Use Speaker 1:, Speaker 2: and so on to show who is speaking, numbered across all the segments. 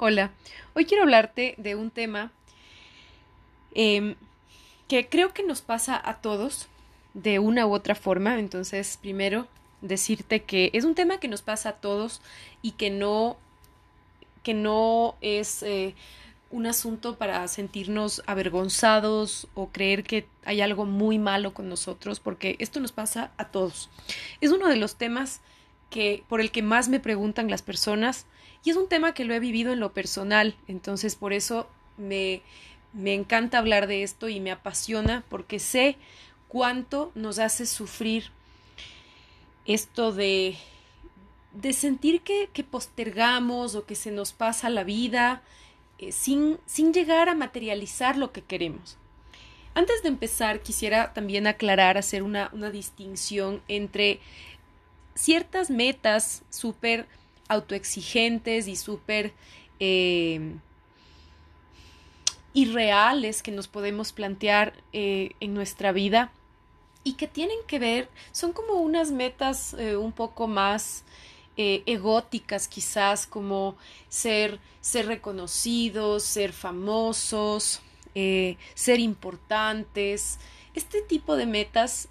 Speaker 1: Hola, hoy quiero hablarte de un tema em, que creo que nos pasa a todos de una u otra forma. Entonces, primero, decirte que es un tema que nos pasa a todos y que no, que no es eh, un asunto para sentirnos avergonzados o creer que hay algo muy malo con nosotros, porque esto nos pasa a todos. Es uno de los temas que por el que más me preguntan las personas y es un tema que lo he vivido en lo personal, entonces por eso me, me encanta hablar de esto y me apasiona porque sé cuánto nos hace sufrir esto de, de sentir que, que postergamos o que se nos pasa la vida eh, sin, sin llegar a materializar lo que queremos. Antes de empezar, quisiera también aclarar, hacer una, una distinción entre ciertas metas súper autoexigentes y súper eh, irreales que nos podemos plantear eh, en nuestra vida y que tienen que ver, son como unas metas eh, un poco más egóticas quizás, como ser, ser reconocidos, ser famosos, ser importantes. Este tipo de metas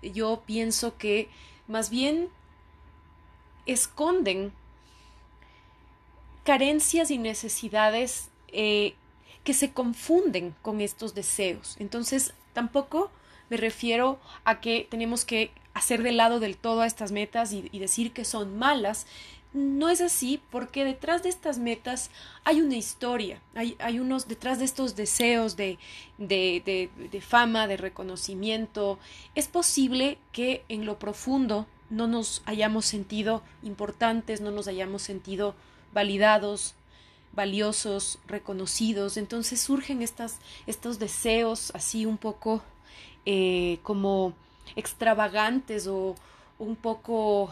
Speaker 1: yo pienso que más bien esconden carencias y necesidades eh, que se confunden con estos deseos. Entonces, tampoco me refiero a que tenemos que hacer de lado del todo a estas metas y, decir que son malas. No es así porque detrás de estas metas hay una historia, hay, hay unos detrás de estos deseos de, de, de fama, de reconocimiento. Es posible que en lo profundo no nos hayamos sentido importantes, no nos hayamos sentido validados, valiosos, reconocidos. Entonces surgen estas, estos deseos así un poco eh, como extravagantes o un poco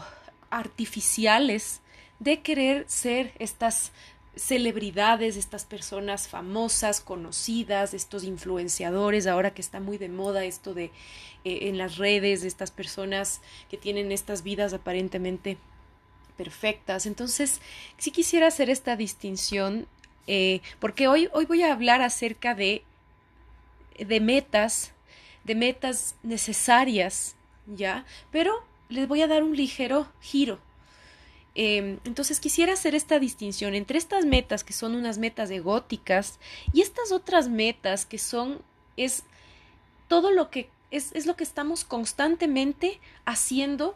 Speaker 1: artificiales de querer ser estas celebridades, estas personas famosas, conocidas, estos influenciadores, ahora que está muy de moda esto de eh, en las redes, estas personas que tienen estas vidas aparentemente perfectas. Entonces, sí quisiera hacer esta distinción, eh, porque hoy, hoy voy a hablar acerca de, de metas, de metas necesarias, ¿ya? Pero les voy a dar un ligero giro. Em, entonces quisiera hacer esta distinción entre estas metas que son unas metas egóticas y estas otras metas que son es todo lo que es, es lo que estamos constantemente haciendo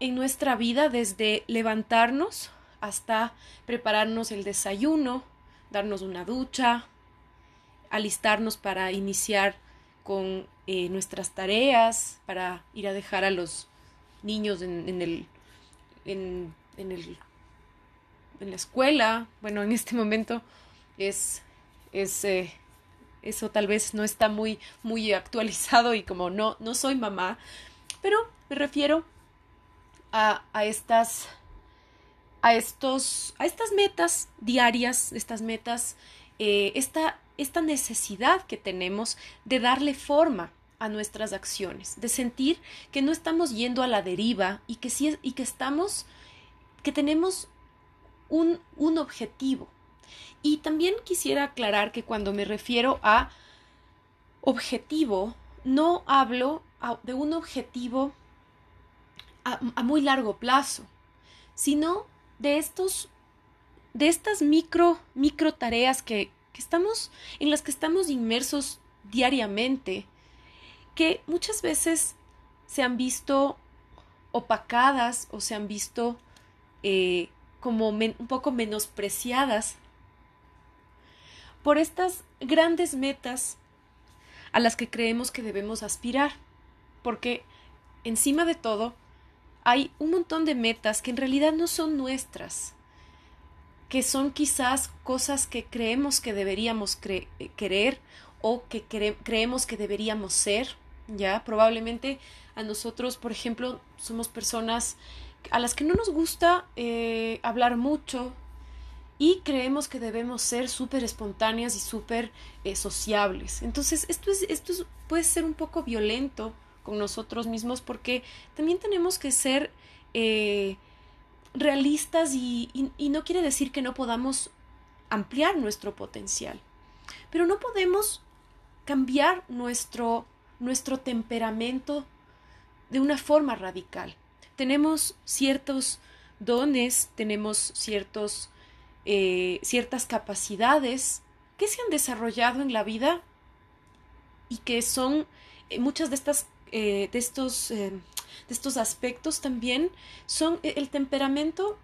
Speaker 1: en nuestra vida desde levantarnos hasta prepararnos el desayuno, darnos una ducha, alistarnos para iniciar con eh, nuestras tareas, para ir a dejar a los niños en, el, en, el, en la escuela. Bueno, en este momento es, es eh, eso tal vez no está muy, muy actualizado y como no, no soy mamá, pero me refiero a, estas a estos a estas metas diarias estas metas eh, esta, esta necesidad que tenemos de darle forma a nuestras acciones de sentir que no estamos yendo a la deriva y que sí y que estamos que tenemos un, un objetivo y también quisiera aclarar que cuando me refiero a objetivo no hablo de un objetivo a, muy largo plazo, sino de estos de estas micro micro tareas que, que estamos en las que estamos inmersos diariamente que muchas veces se han visto opacadas o se han visto eh, como un poco menospreciadas por estas grandes metas a las que creemos que debemos aspirar, porque encima de todo hay un montón de metas que en realidad no son nuestras, que son quizás cosas que creemos que deberíamos querer o que creemos que deberíamos ser, ¿ya? Probablemente a nosotros, por ejemplo, somos personas a las que no nos gusta eh, hablar mucho y creemos que debemos ser súper espontáneas y súper eh, sociables. Entonces, esto, es, esto puede ser un poco violento con nosotros mismos porque también tenemos que ser eh, realistas y, no quiere decir que no podamos ampliar nuestro potencial. Pero no podemos cambiar nuestro, nuestro temperamento de una forma radical. Tenemos ciertos dones, tenemos ciertos, eh, ciertas capacidades que se han desarrollado en la vida y que son eh, muchas de estas eh, de estos de estos aspectos también son el temperamento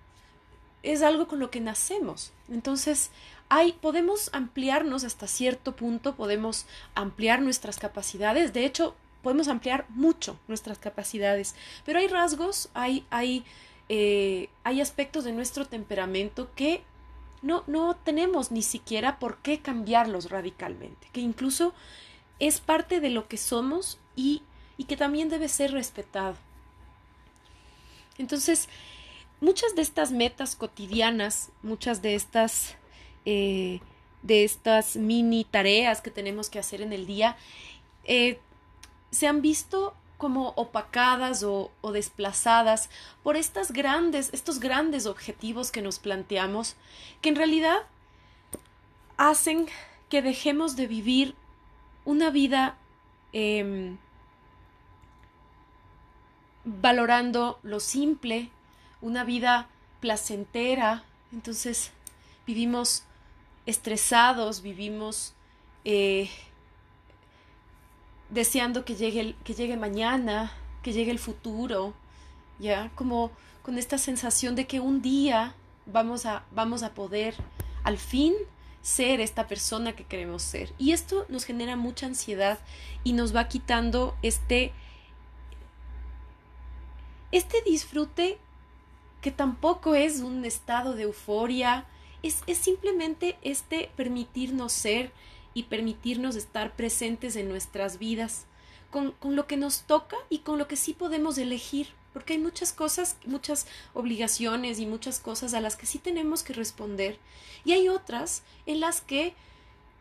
Speaker 1: es algo con lo que nacemos. Entonces hay podemos ampliarnos hasta cierto punto podemos ampliar nuestras capacidades. De hecho podemos ampliar mucho nuestras capacidades pero hay rasgos hay hay hay aspectos de nuestro temperamento que no, no tenemos ni siquiera por qué cambiarlos radicalmente, que incluso es parte de lo que somos y, y que también debe ser respetado. Entonces, muchas de estas metas cotidianas, muchas de estas, eh, de estas mini tareas que tenemos que hacer en el día, eh, se han visto como opacadas o, desplazadas por estas grandes, estos grandes objetivos que nos planteamos, que en realidad hacen que dejemos de vivir una vida em, valorando lo simple, una vida placentera. Entonces vivimos estresados, vivimos eh, deseando que llegue, que llegue mañana, que llegue el futuro, ya como con esta sensación de que un día vamos a, vamos a poder al fin ser esta persona que queremos ser. Y esto nos genera mucha ansiedad y nos va quitando este, este disfrute que tampoco es un estado de euforia, es, es simplemente este permitirnos ser, y permitirnos estar presentes en nuestras vidas, con, con, lo que nos toca y con lo que sí podemos elegir, porque hay muchas cosas, muchas obligaciones y muchas cosas a las que sí tenemos que responder, y hay otras en las que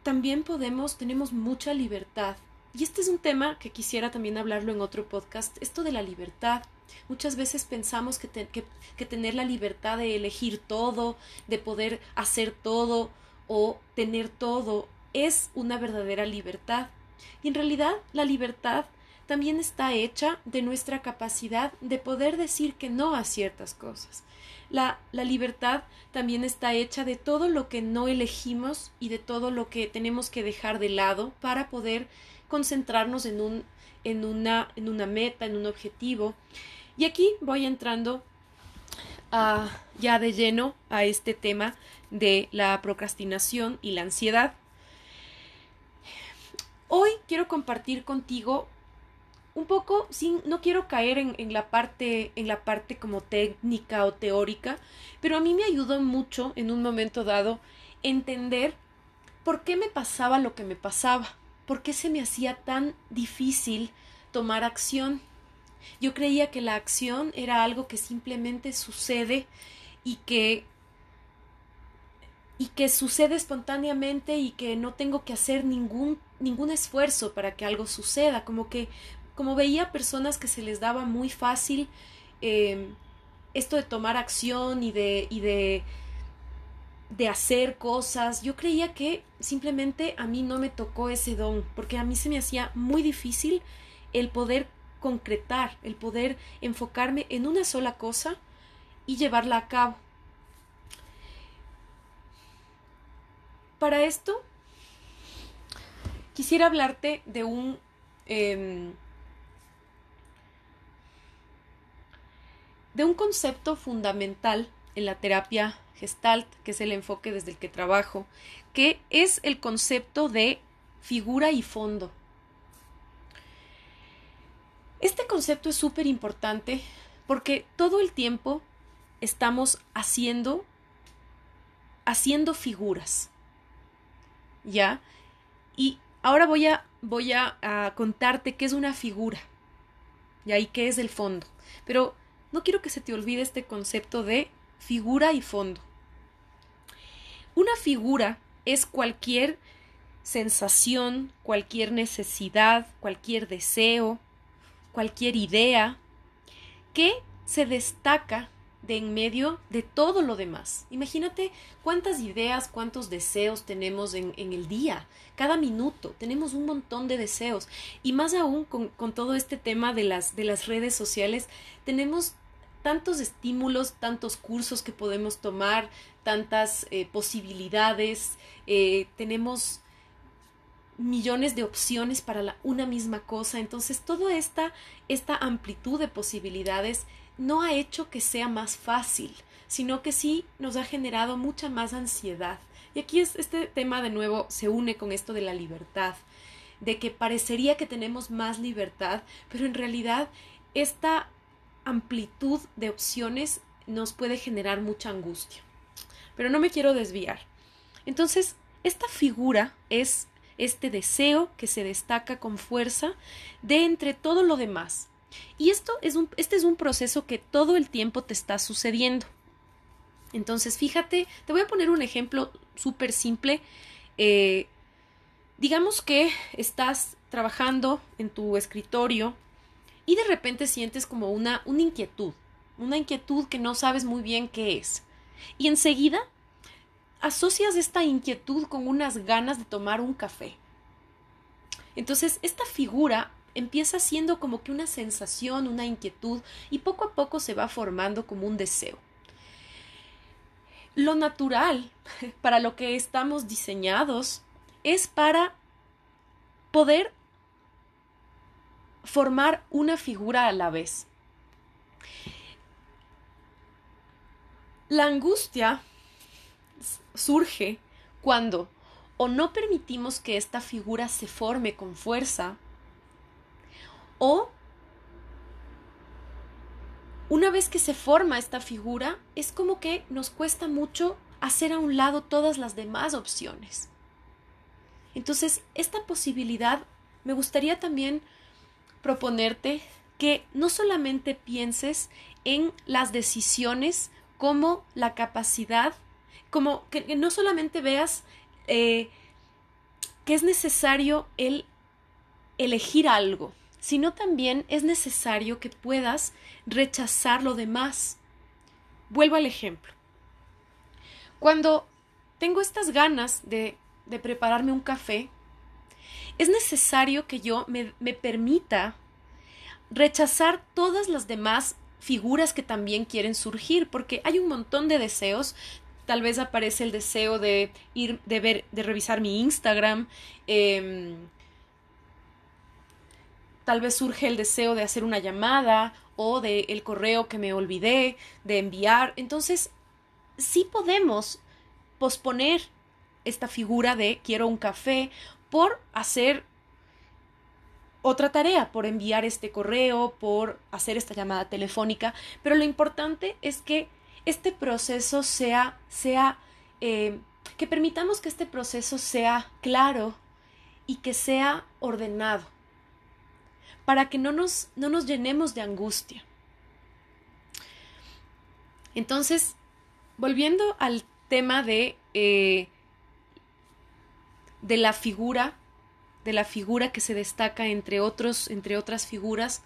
Speaker 1: también podemos, tenemos mucha libertad. Y este es un tema que quisiera también hablarlo en otro podcast, esto de la libertad. Muchas veces pensamos que, que, que tener la libertad de elegir todo, de poder hacer todo o tener todo es una verdadera libertad. Y en realidad la libertad también está hecha de nuestra capacidad de poder decir que no a ciertas cosas. La, la, libertad también está hecha de todo lo que no elegimos y de todo lo que tenemos que dejar de lado para poder concentrarnos en, un, en, una, en una meta, en un objetivo. Y aquí voy entrando a, ya de lleno a este tema de la procrastinación y la ansiedad. Hoy quiero compartir contigo un poco, sin, no quiero caer en, la parte, en la parte como técnica o teórica, pero a mí me ayudó mucho en un momento dado entender por qué me pasaba lo que me pasaba, por qué se me hacía tan difícil tomar acción. Yo creía que la acción era algo que simplemente sucede y que y que sucede espontáneamente y que no tengo que hacer ningún, ningún esfuerzo para que algo suceda, como que como veía personas que se les daba muy fácil em, esto de tomar acción y de, y de, de hacer cosas, yo creía que simplemente a mí no me tocó ese don, porque a mí se me hacía muy difícil el poder concretar, el poder enfocarme en una sola cosa y llevarla a cabo. Para esto, quisiera hablarte de un... Em, de un concepto fundamental en la terapia gestalt, que es el enfoque desde el que trabajo, que es el concepto de figura y fondo. Este concepto es súper importante porque todo el tiempo estamos haciendo haciendo figuras. ¿ya? Y ahora voy a, voy a, contarte qué es una figura, y ahí qué es el fondo. Pero no quiero que se te olvide este concepto de figura y fondo. Una figura es cualquier sensación, cualquier necesidad, cualquier deseo, cualquier idea que se destaca de en medio de todo lo demás. Imagínate cuántas ideas, cuántos deseos tenemos en, el día, cada minuto, tenemos un montón de deseos. Y más aún con, todo este tema de las, de las redes sociales, tenemos tantos estímulos, tantos cursos que podemos tomar, tantas eh, posibilidades, eh, tenemos millones de opciones para la, una misma cosa. Entonces, toda esta, esta amplitud de posibilidades no ha hecho que sea más fácil, sino que sí nos ha generado mucha más ansiedad. Y aquí es, este tema de nuevo se une con esto de la libertad, de que parecería que tenemos más libertad, pero en realidad esta amplitud de opciones nos puede generar mucha angustia. Pero no me quiero desviar. Entonces, esta figura es este deseo que se destaca con fuerza de entre todo lo demás. Y esto es un, este es un proceso que todo el tiempo te está sucediendo. Entonces, fíjate, te voy a poner un ejemplo súper simple. Eh, digamos que estás trabajando en tu escritorio y de repente sientes como una, una inquietud, una inquietud que no sabes muy bien qué es. Y enseguida asocias esta inquietud con unas ganas de tomar un café. Entonces, esta figura empieza siendo como que una sensación, una inquietud, y poco a poco se va formando como un deseo. Lo natural para lo que estamos diseñados es para poder formar una figura a la vez. La angustia surge cuando o no permitimos que esta figura se forme con fuerza, o una vez que se forma esta figura, es como que nos cuesta mucho hacer a un lado todas las demás opciones. Entonces, esta posibilidad me gustaría también proponerte que no solamente pienses en las decisiones como la capacidad, como que, no solamente veas eh, que es necesario el elegir algo, sino también es necesario que puedas rechazar lo demás. Vuelvo al ejemplo. Cuando tengo estas ganas de, de prepararme un café, es necesario que yo me, me permita rechazar todas las demás figuras que también quieren surgir, porque hay un montón de deseos. Tal vez aparece el deseo de ir, de ver, de revisar mi Instagram. Eh, tal vez surge el deseo de hacer una llamada o de el correo que me olvidé de enviar. Entonces, sí podemos posponer esta figura de quiero un café por hacer otra tarea, por enviar este correo, por hacer esta llamada telefónica, pero lo importante es que este proceso sea, sea, eh, que permitamos que este proceso sea claro y que sea ordenado para que no nos, no nos llenemos de angustia. Entonces, volviendo al tema de, eh, de la figura, de la figura que se destaca entre, otros, entre otras figuras,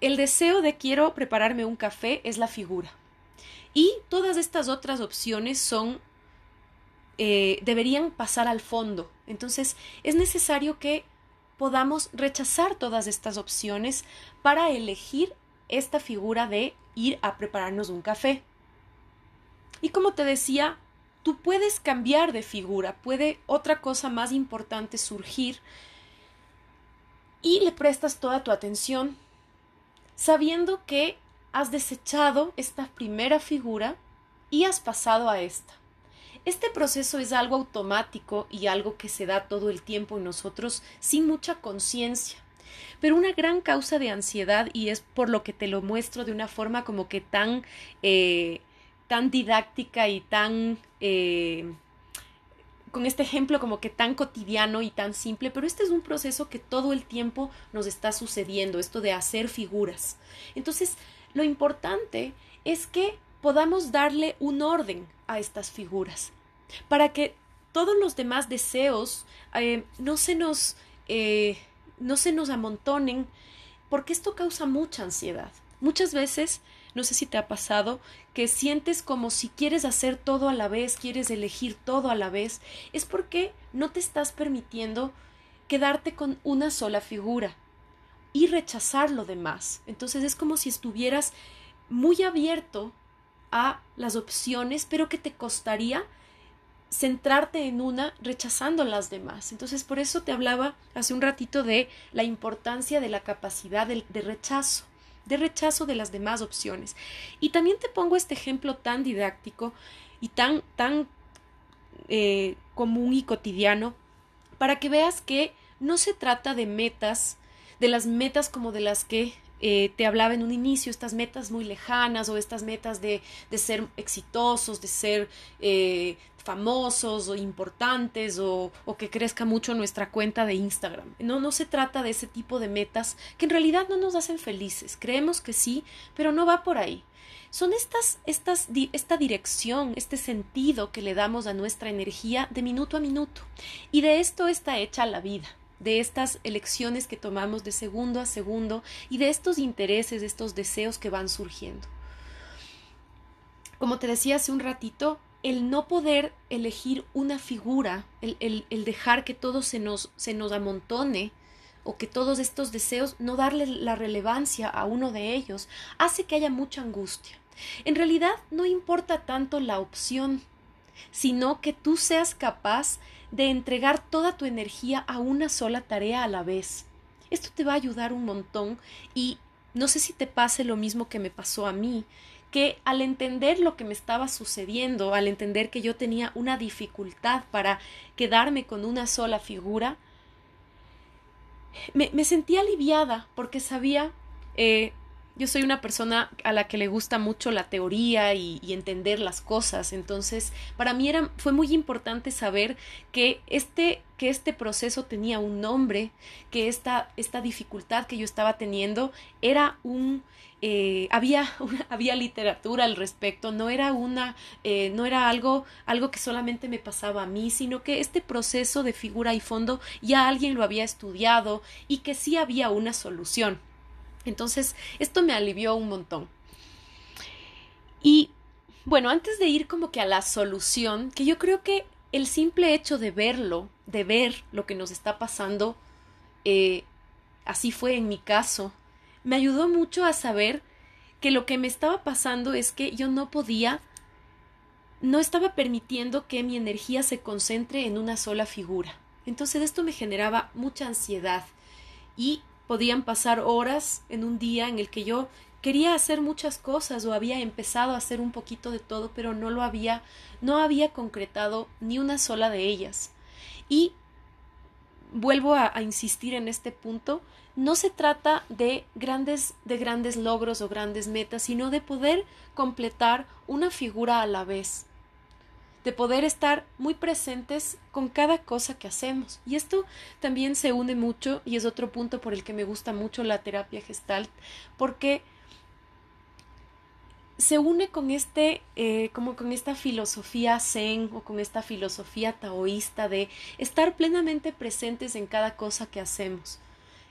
Speaker 1: el deseo de quiero prepararme un café es la figura. Y todas estas otras opciones son eh, deberían pasar al fondo. Entonces, es necesario que podamos rechazar todas estas opciones para elegir esta figura de ir a prepararnos un café. Y como te decía, tú puedes cambiar de figura, puede otra cosa más importante surgir y le prestas toda tu atención, sabiendo que has desechado esta primera figura y has pasado a esta. Este proceso es algo automático y algo que se da todo el tiempo en nosotros sin mucha conciencia. Pero una gran causa de ansiedad, y es por lo que te lo muestro de una forma como que tan, eh, tan didáctica y tan... Eh, con este ejemplo como que tan cotidiano y tan simple, pero este es un proceso que todo el tiempo nos está sucediendo, esto de hacer figuras. Entonces, lo importante es que podamos darle un orden a estas figuras para que todos los demás deseos eh, no se nos eh, no se nos amontonen porque esto causa mucha ansiedad muchas veces no sé si te ha pasado, que sientes como si quieres hacer todo a la vez, quieres elegir todo a la vez, es porque no te estás permitiendo quedarte con una sola figura y rechazar lo demás. Entonces es como si estuvieras muy abierto a las opciones, pero que te costaría centrarte en una rechazando las demás. Entonces, por eso te hablaba hace un ratito de la importancia de la capacidad de, rechazo, de rechazo de las demás opciones. Y también te pongo este ejemplo tan didáctico y tan, tan eh, común y cotidiano para que veas que no se trata de metas, de las metas como de las que eh, te hablaba en un inicio, estas metas muy lejanas o estas metas de, de ser exitosos, de ser eh, famosos o importantes o, que crezca mucho nuestra cuenta de Instagram. No, no se trata de ese tipo de metas que en realidad no nos hacen felices. Creemos que sí, pero no va por ahí. Son estas, estas, esta dirección, este sentido que le damos a nuestra energía de minuto a minuto. Y de esto está hecha la vida de estas elecciones que tomamos de segundo a segundo y de estos intereses, de estos deseos que van surgiendo. Como te decía hace un ratito, el no poder elegir una figura, el, el, dejar que todo se nos, se nos amontone, o que todos estos deseos, no darle la relevancia a uno de ellos, hace que haya mucha angustia. En realidad no importa tanto la opción, sino que tú seas capaz de entregar toda tu energía a una sola tarea a la vez. Esto te va a ayudar un montón y no sé si te pase lo mismo que me pasó a mí, que al entender lo que me estaba sucediendo, al entender que yo tenía una dificultad para quedarme con una sola figura, me, me sentí aliviada porque sabía eh, yo soy una persona a la que le gusta mucho la teoría y, entender las cosas. Entonces, para mí era, fue muy importante saber que este, que este proceso tenía un nombre, que esta, esta dificultad que yo estaba teniendo era un eh, había, había literatura al respecto, no era una, eh, no era algo, algo que solamente me pasaba a mí, sino que este proceso de figura y fondo ya alguien lo había estudiado y que sí había una solución. Entonces, esto me alivió un montón. Y bueno, antes de ir como que a la solución, que yo creo que el simple hecho de verlo, de ver lo que nos está pasando, eh, así fue en mi caso, me ayudó mucho a saber que lo que me estaba pasando es que yo no podía, no estaba permitiendo que mi energía se concentre en una sola figura. Entonces esto me generaba mucha ansiedad y Podían pasar horas en un día en el que yo quería hacer muchas cosas o había empezado a hacer un poquito de todo, pero no lo había, no había concretado ni una sola de ellas. Y vuelvo a, insistir en este punto, no se trata de grandes, de grandes logros o grandes metas, sino de poder completar una figura a la vez de poder estar muy presentes con cada cosa que hacemos. Y esto también se une mucho y es otro punto por el que me gusta mucho la terapia gestalt, porque se une con este, eh, como con esta filosofía zen o con esta filosofía taoísta de estar plenamente presentes en cada cosa que hacemos,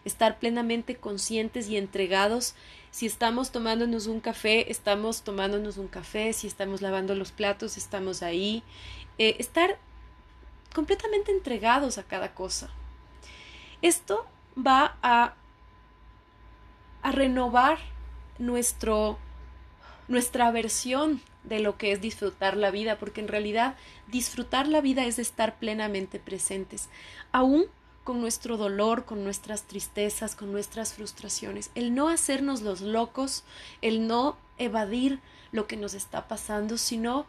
Speaker 1: estar plenamente conscientes y entregados si estamos tomándonos un café, estamos tomándonos un café, si estamos lavando los platos, estamos ahí. Eh, estar completamente entregados a cada cosa. Esto va a, a renovar nuestro, nuestra versión de lo que es disfrutar la vida, porque en realidad disfrutar la vida es estar plenamente presentes, aún con nuestro dolor, con nuestras tristezas, con nuestras frustraciones, el no hacernos los locos, el no evadir lo que nos está pasando, sino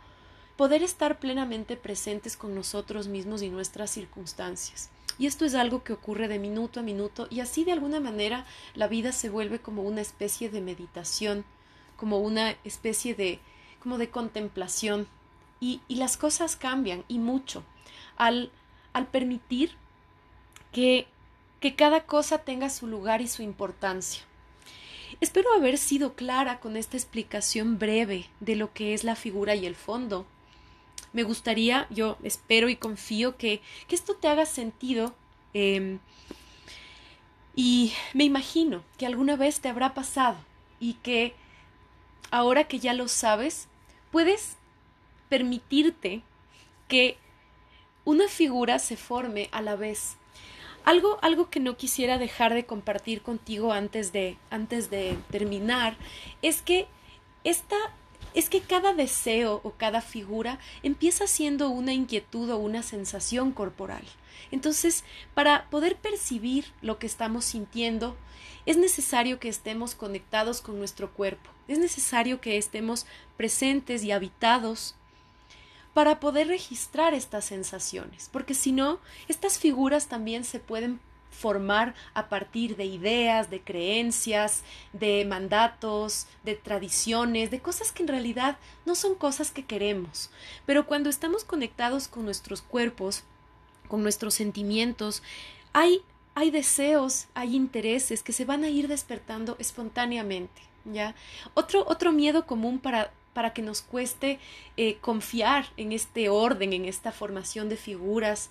Speaker 1: poder estar plenamente presentes con nosotros mismos y nuestras circunstancias. Y esto es algo que ocurre de minuto a minuto y así de alguna manera la vida se vuelve como una especie de meditación, como una especie de como de contemplación. Y, y las cosas cambian y mucho. Al, al permitir que, cada cosa tenga su lugar y su importancia. Espero haber sido clara con esta explicación breve de lo que es la figura y el fondo. Me gustaría, yo espero y confío que, que esto te haga sentido em, y me imagino que alguna vez te habrá pasado y que ahora que ya lo sabes, puedes permitirte que una figura se forme a la vez. Algo, algo que no quisiera dejar de compartir contigo antes de, antes de terminar es que esta es que cada deseo o cada figura empieza siendo una inquietud o una sensación corporal. Entonces, para poder percibir lo que estamos sintiendo, es necesario que estemos conectados con nuestro cuerpo, es necesario que estemos presentes y habitados para poder registrar estas sensaciones, porque si no, estas figuras también se pueden formar a partir de ideas, de creencias, de mandatos, de tradiciones, de cosas que en realidad no son cosas que queremos. Pero cuando estamos conectados con nuestros cuerpos, con nuestros sentimientos, hay, hay deseos, hay intereses que se van a ir despertando espontáneamente. ¿ya? Otro, otro miedo común para para que nos cueste eh, confiar en este orden, en esta formación de figuras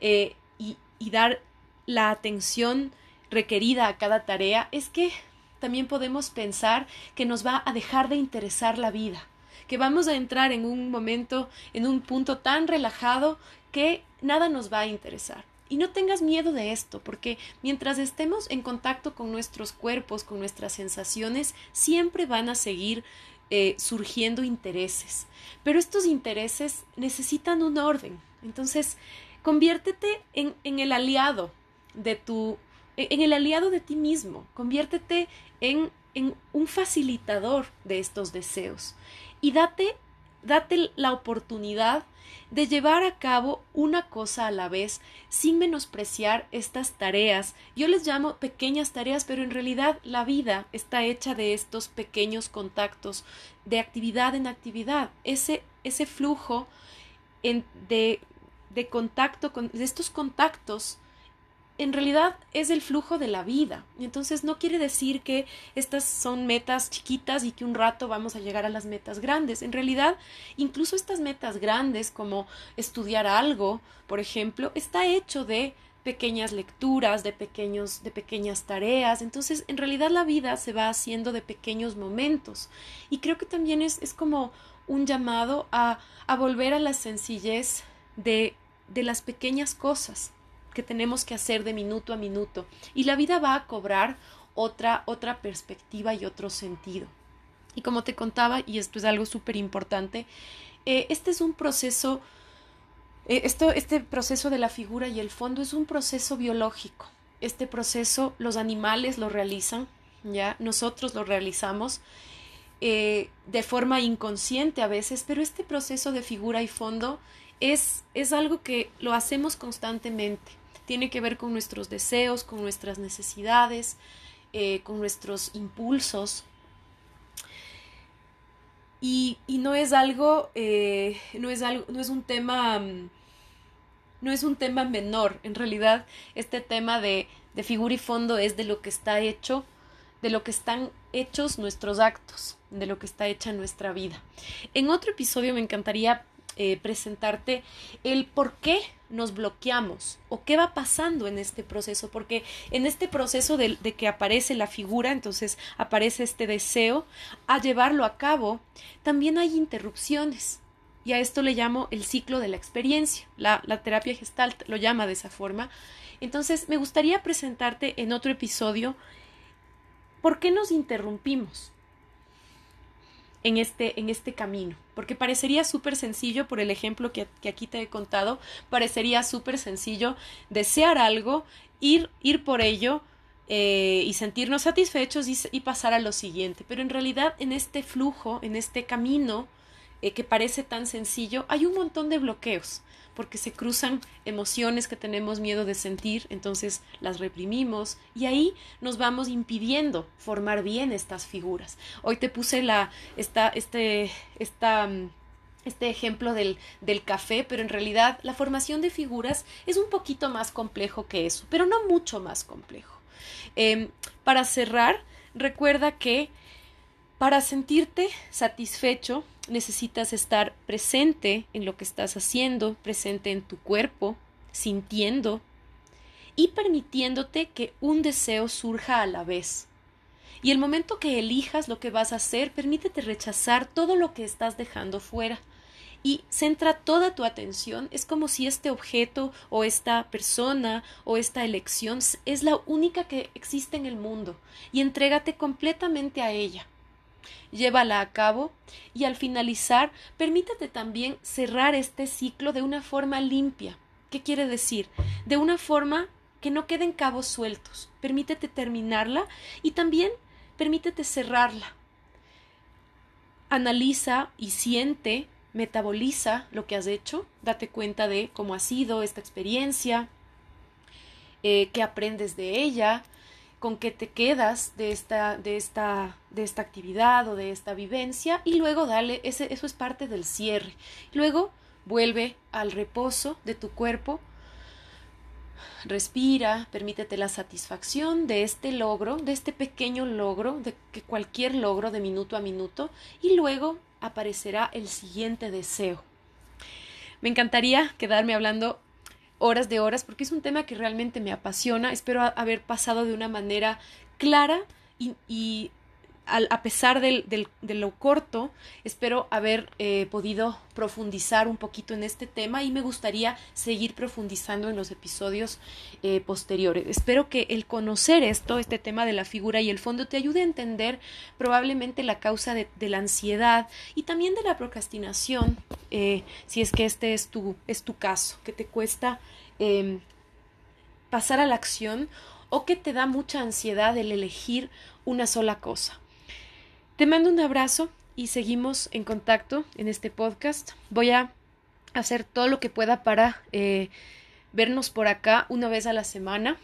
Speaker 1: eh, y, y dar la atención requerida a cada tarea es que también podemos pensar que nos va a dejar de interesar la vida, que vamos a entrar en un momento, en un punto tan relajado que nada nos va a interesar. Y no tengas miedo de esto, porque mientras estemos en contacto con nuestros cuerpos, con nuestras sensaciones, siempre van a seguir eh, surgiendo intereses. Pero estos intereses necesitan un orden. Entonces, conviértete en, en el aliado de tu, en el aliado de ti mismo, conviértete en, en un facilitador de estos deseos y date, date la oportunidad de llevar a cabo una cosa a la vez sin menospreciar estas tareas. Yo les llamo pequeñas tareas, pero en realidad la vida está hecha de estos pequeños contactos, de actividad en actividad. Ese, ese flujo en, de, de contacto, con, de estos contactos en realidad es el flujo de la vida. Entonces no quiere decir que estas son metas chiquitas y que un rato vamos a llegar a las metas grandes. En realidad, incluso estas metas grandes como estudiar algo, por ejemplo, está hecho de pequeñas lecturas, de pequeños de pequeñas tareas. Entonces, en realidad la vida se va haciendo de pequeños momentos. Y creo que también es, es como un llamado a, a volver a la sencillez de, de las pequeñas cosas que tenemos que hacer de minuto a minuto y la vida va a cobrar otra otra perspectiva y otro sentido. Y como te contaba, y esto es algo súper importante, eh, este es un proceso, eh, esto, este proceso de la figura y el fondo es un proceso biológico. Este proceso los animales lo realizan, ya nosotros lo realizamos eh, de forma inconsciente a veces, pero este proceso de figura y fondo es, es algo que lo hacemos constantemente tiene que ver con nuestros deseos, con nuestras necesidades, eh, con nuestros impulsos. Y, no es algo, eh, no es algo, no es un tema, mm, no es un tema menor. En realidad, este tema de, de figura y fondo es de lo que está hecho, de lo que están hechos nuestros actos, de lo que está hecha nuestra vida. En otro episodio me encantaría eh, presentarte el por qué nos bloqueamos o qué va pasando en este proceso, porque en este proceso de, de, que aparece la figura, entonces aparece este deseo, a llevarlo a cabo, también hay interrupciones. Y a esto le llamo el ciclo de la experiencia. La, la terapia gestalt lo llama de esa forma. Entonces, me gustaría presentarte en otro episodio por qué nos interrumpimos en este, en este camino. Porque parecería súper sencillo, por el ejemplo que, aquí te he contado, parecería súper sencillo desear algo, ir, ir por ello eh, y sentirnos satisfechos y, pasar a lo siguiente. Pero en realidad en este flujo, en este camino eh, que parece tan sencillo, hay un montón de bloqueos porque se cruzan emociones que tenemos miedo de sentir, entonces las reprimimos y ahí nos vamos impidiendo formar bien estas figuras. Hoy te puse la, esta, este, esta, este ejemplo del, del café, pero en realidad la formación de figuras es un poquito más complejo que eso, pero no mucho más complejo. Em, para cerrar, recuerda que para sentirte satisfecho, necesitas estar presente en lo que estás haciendo, presente en tu cuerpo, sintiendo y permitiéndote que un deseo surja a la vez. Y el momento que elijas lo que vas a hacer, permítete rechazar todo lo que estás dejando fuera y centra toda tu atención. Es como si este objeto o esta persona o esta elección es la única que existe en el mundo y entrégate completamente a ella. Llévala a cabo y al finalizar permítete también cerrar este ciclo de una forma limpia. ¿Qué quiere decir? De una forma que no queden cabos sueltos. Permítete terminarla y también permítete cerrarla. Analiza y siente metaboliza lo que has hecho, date cuenta de cómo ha sido esta experiencia, eh, qué aprendes de ella, con qué te quedas de esta, de esta, de esta actividad o de esta vivencia y luego dale, ese, eso es parte del cierre. Luego vuelve al reposo de tu cuerpo, respira, permítete la satisfacción de este logro, de este pequeño logro, de que cualquier logro de minuto a minuto y luego aparecerá el siguiente deseo. Me encantaría quedarme hablando horas de horas porque es un tema que realmente me apasiona. Espero haber pasado de una manera clara y, y a pesar del, de lo corto, espero haber eh, podido profundizar un poquito en este tema y me gustaría seguir profundizando en los episodios eh, posteriores. Espero que el conocer esto, este tema de la figura y el fondo, te ayude a entender probablemente la causa de, la ansiedad y también de la procrastinación, eh, si es que este es tu, es tu caso, que te cuesta em, pasar a la acción o que te da mucha ansiedad el elegir una sola cosa. Te mando un abrazo y seguimos en contacto en este podcast. Voy a hacer todo lo que pueda para eh, vernos por acá una vez a la semana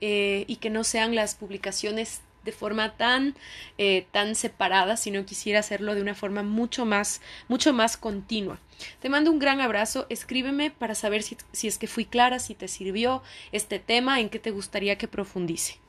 Speaker 1: eh, y que no sean las publicaciones de forma tan eh, tan separada, sino quisiera hacerlo de una forma mucho más mucho más continua. Te mando un gran abrazo, escríbeme para saber si, si es que fui clara, si te sirvió este tema, en qué te gustaría que profundice.